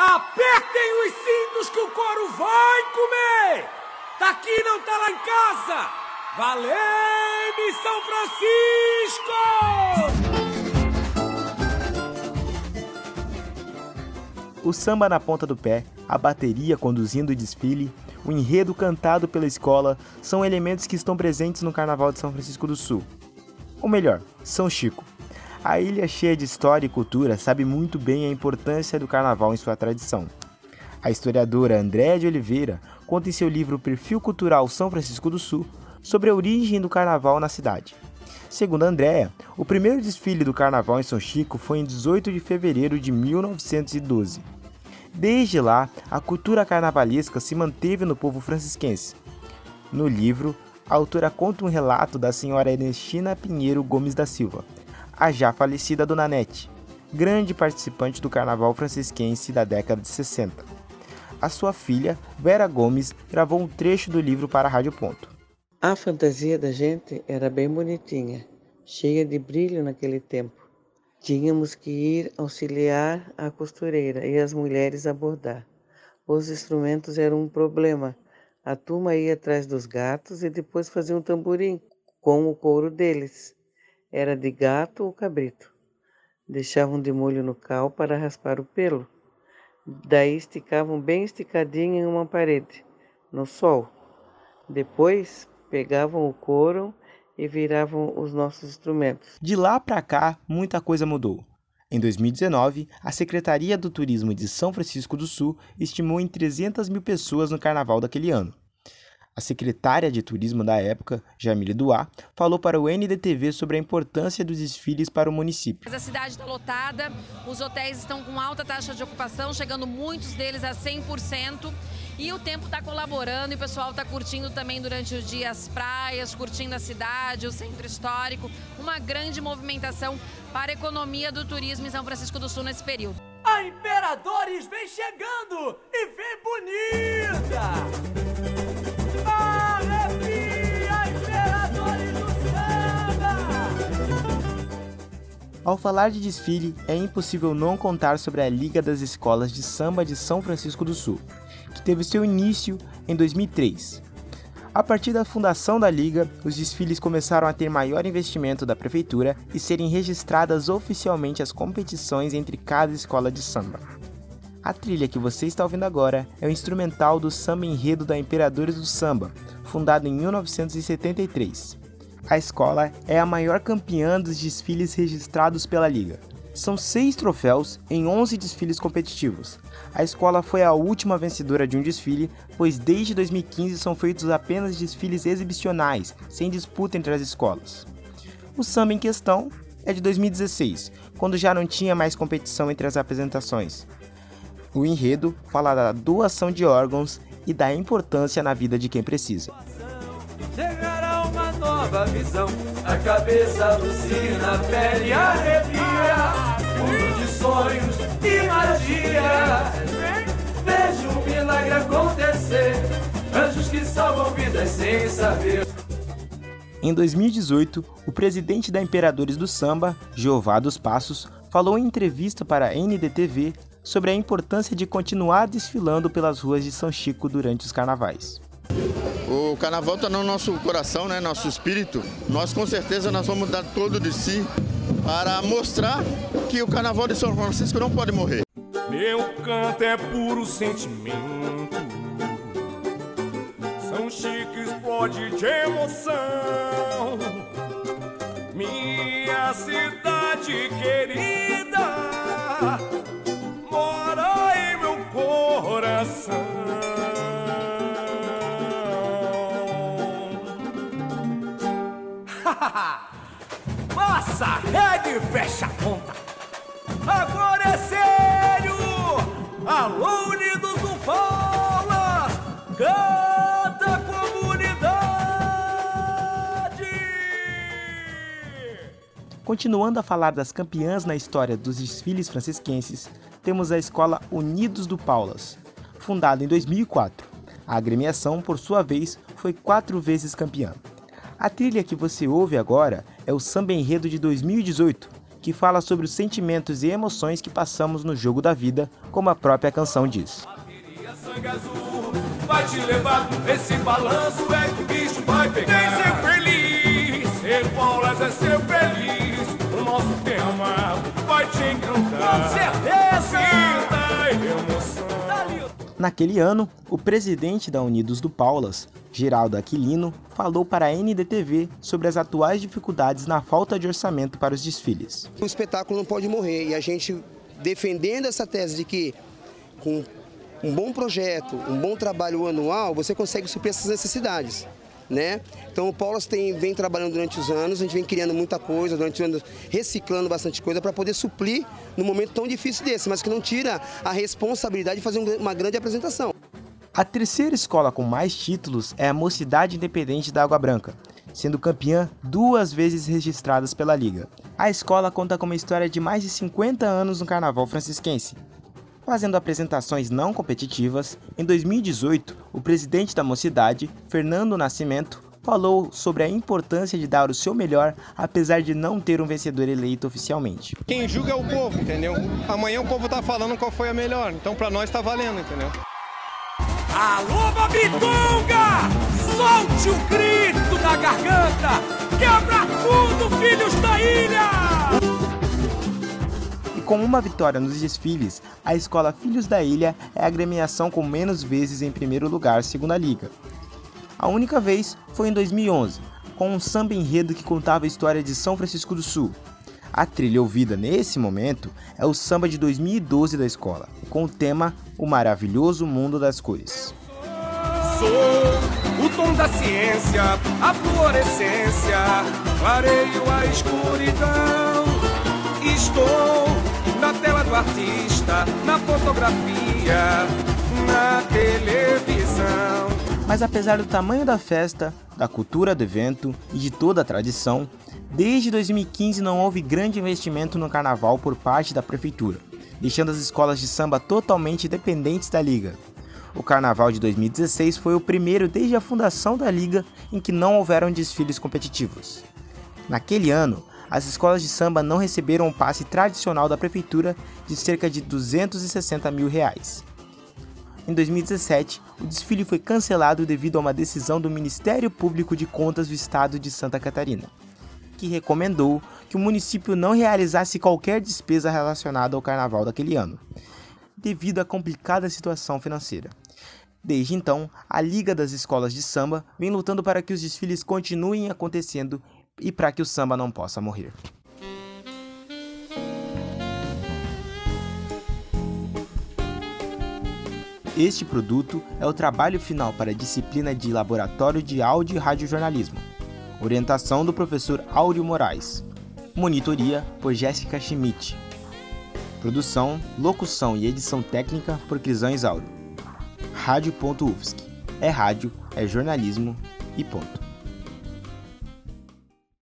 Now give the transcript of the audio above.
Apertem os cintos que o couro vai comer! Daqui não tá lá em casa! Valeu, São Francisco! O samba na ponta do pé, a bateria conduzindo o desfile, o enredo cantado pela escola são elementos que estão presentes no Carnaval de São Francisco do Sul. Ou melhor, São Chico. A ilha cheia de história e cultura sabe muito bem a importância do carnaval em sua tradição. A historiadora Andréa de Oliveira conta em seu livro Perfil Cultural São Francisco do Sul sobre a origem do carnaval na cidade. Segundo Andréa, o primeiro desfile do carnaval em São Chico foi em 18 de fevereiro de 1912. Desde lá, a cultura carnavalesca se manteve no povo francisquense. No livro, a autora conta um relato da senhora Ernestina Pinheiro Gomes da Silva, a já falecida Dona Nete, grande participante do carnaval francisquense da década de 60. A sua filha, Vera Gomes, gravou um trecho do livro para a Rádio Ponto. A fantasia da gente era bem bonitinha, cheia de brilho naquele tempo. Tínhamos que ir auxiliar a costureira e as mulheres a bordar. Os instrumentos eram um problema. A turma ia atrás dos gatos e depois fazia um tamborim com o couro deles. Era de gato ou cabrito. Deixavam de molho no cal para raspar o pelo. Daí esticavam bem esticadinho em uma parede, no sol. Depois pegavam o couro e viravam os nossos instrumentos. De lá para cá, muita coisa mudou. Em 2019, a Secretaria do Turismo de São Francisco do Sul estimou em 300 mil pessoas no carnaval daquele ano. A secretária de turismo da época, Jamile Duá, falou para o NDTV sobre a importância dos desfiles para o município. A cidade está lotada, os hotéis estão com alta taxa de ocupação, chegando muitos deles a 100%. E o tempo está colaborando e o pessoal está curtindo também durante os dias praias, curtindo a cidade, o centro histórico. Uma grande movimentação para a economia do turismo em São Francisco do Sul nesse período. A Imperadores vem chegando e vem bonita! Ao falar de desfile, é impossível não contar sobre a Liga das Escolas de Samba de São Francisco do Sul, que teve seu início em 2003. A partir da fundação da Liga, os desfiles começaram a ter maior investimento da prefeitura e serem registradas oficialmente as competições entre cada escola de samba. A trilha que você está ouvindo agora é o instrumental do Samba Enredo da Imperadores do Samba, fundado em 1973. A escola é a maior campeã dos desfiles registrados pela liga. São seis troféus em 11 desfiles competitivos. A escola foi a última vencedora de um desfile, pois desde 2015 são feitos apenas desfiles exibicionais, sem disputa entre as escolas. O samba em questão é de 2016, quando já não tinha mais competição entre as apresentações. O enredo fala da doação de órgãos e da importância na vida de quem precisa nova visão. A cabeça alucina, a pele arrepia. Mundo de sonhos e magia. Vejo um milagre acontecer. Anjos que salvam vidas sem saber. Em 2018, o presidente da Imperadores do Samba, Jeová dos Passos, falou em entrevista para a NDTV sobre a importância de continuar desfilando pelas ruas de São Chico durante os carnavais. O carnaval está no nosso coração, né, nosso espírito. Nós com certeza nós vamos dar todo de si para mostrar que o carnaval de São Francisco não pode morrer. Meu canto é puro sentimento. São Chico explode de emoção. Minha cidade querida Passa rede e fecha a conta. Agora é sério! Alô, Unidos do Paulas! Canta comunidade! Continuando a falar das campeãs na história dos desfiles francisquenses, temos a escola Unidos do Paulas, fundada em 2004. A agremiação, por sua vez, foi quatro vezes campeã. A trilha que você ouve agora é o Samba Enredo de 2018, que fala sobre os sentimentos e emoções que passamos no jogo da vida, como a própria canção diz. É é. Com certeza! Naquele ano, o presidente da Unidos do Paulas, Geraldo Aquilino, falou para a NDTV sobre as atuais dificuldades na falta de orçamento para os desfiles. O espetáculo não pode morrer e a gente defendendo essa tese de que com um bom projeto, um bom trabalho anual, você consegue suprir essas necessidades né? Então o Paulo tem, vem trabalhando durante os anos, a gente vem criando muita coisa, durante os anos reciclando bastante coisa para poder suprir num momento tão difícil desse, mas que não tira a responsabilidade de fazer uma grande apresentação. A terceira escola com mais títulos é a Mocidade Independente da Água Branca, sendo campeã duas vezes registradas pela Liga. A escola conta com uma história de mais de 50 anos no carnaval francisquense, Fazendo apresentações não competitivas, em 2018, o presidente da mocidade, Fernando Nascimento, falou sobre a importância de dar o seu melhor, apesar de não ter um vencedor eleito oficialmente. Quem julga é o povo, entendeu? Amanhã o povo tá falando qual foi a melhor, então para nós tá valendo, entendeu? Alô, Babitonga! Solte o grito na garganta! Quebra tudo, filhos da ilha! Com uma vitória nos desfiles, a escola Filhos da Ilha é a agremiação com menos vezes em primeiro lugar, segundo a liga. A única vez foi em 2011, com um samba enredo que contava a história de São Francisco do Sul. A trilha ouvida nesse momento é o samba de 2012 da escola, com o tema O Maravilhoso Mundo das Cores. Sou o tom da ciência, a fluorescência, clareio a escuridão. Estou na tela do artista, na fotografia, na televisão. Mas apesar do tamanho da festa, da cultura do evento e de toda a tradição, desde 2015 não houve grande investimento no carnaval por parte da prefeitura, deixando as escolas de samba totalmente dependentes da liga. O carnaval de 2016 foi o primeiro desde a fundação da liga em que não houveram desfiles competitivos. Naquele ano, as escolas de samba não receberam o passe tradicional da prefeitura de cerca de 260 mil reais. Em 2017, o desfile foi cancelado devido a uma decisão do Ministério Público de Contas do Estado de Santa Catarina, que recomendou que o município não realizasse qualquer despesa relacionada ao carnaval daquele ano, devido à complicada situação financeira. Desde então, a Liga das Escolas de Samba vem lutando para que os desfiles continuem acontecendo e para que o samba não possa morrer. Este produto é o trabalho final para a disciplina de Laboratório de Áudio e Radiojornalismo. Orientação do professor Áureo Moraes. Monitoria por Jéssica Schmidt. Produção, locução e edição técnica por Crisan Isauro. Rádio.UFSC. É rádio, é jornalismo e ponto.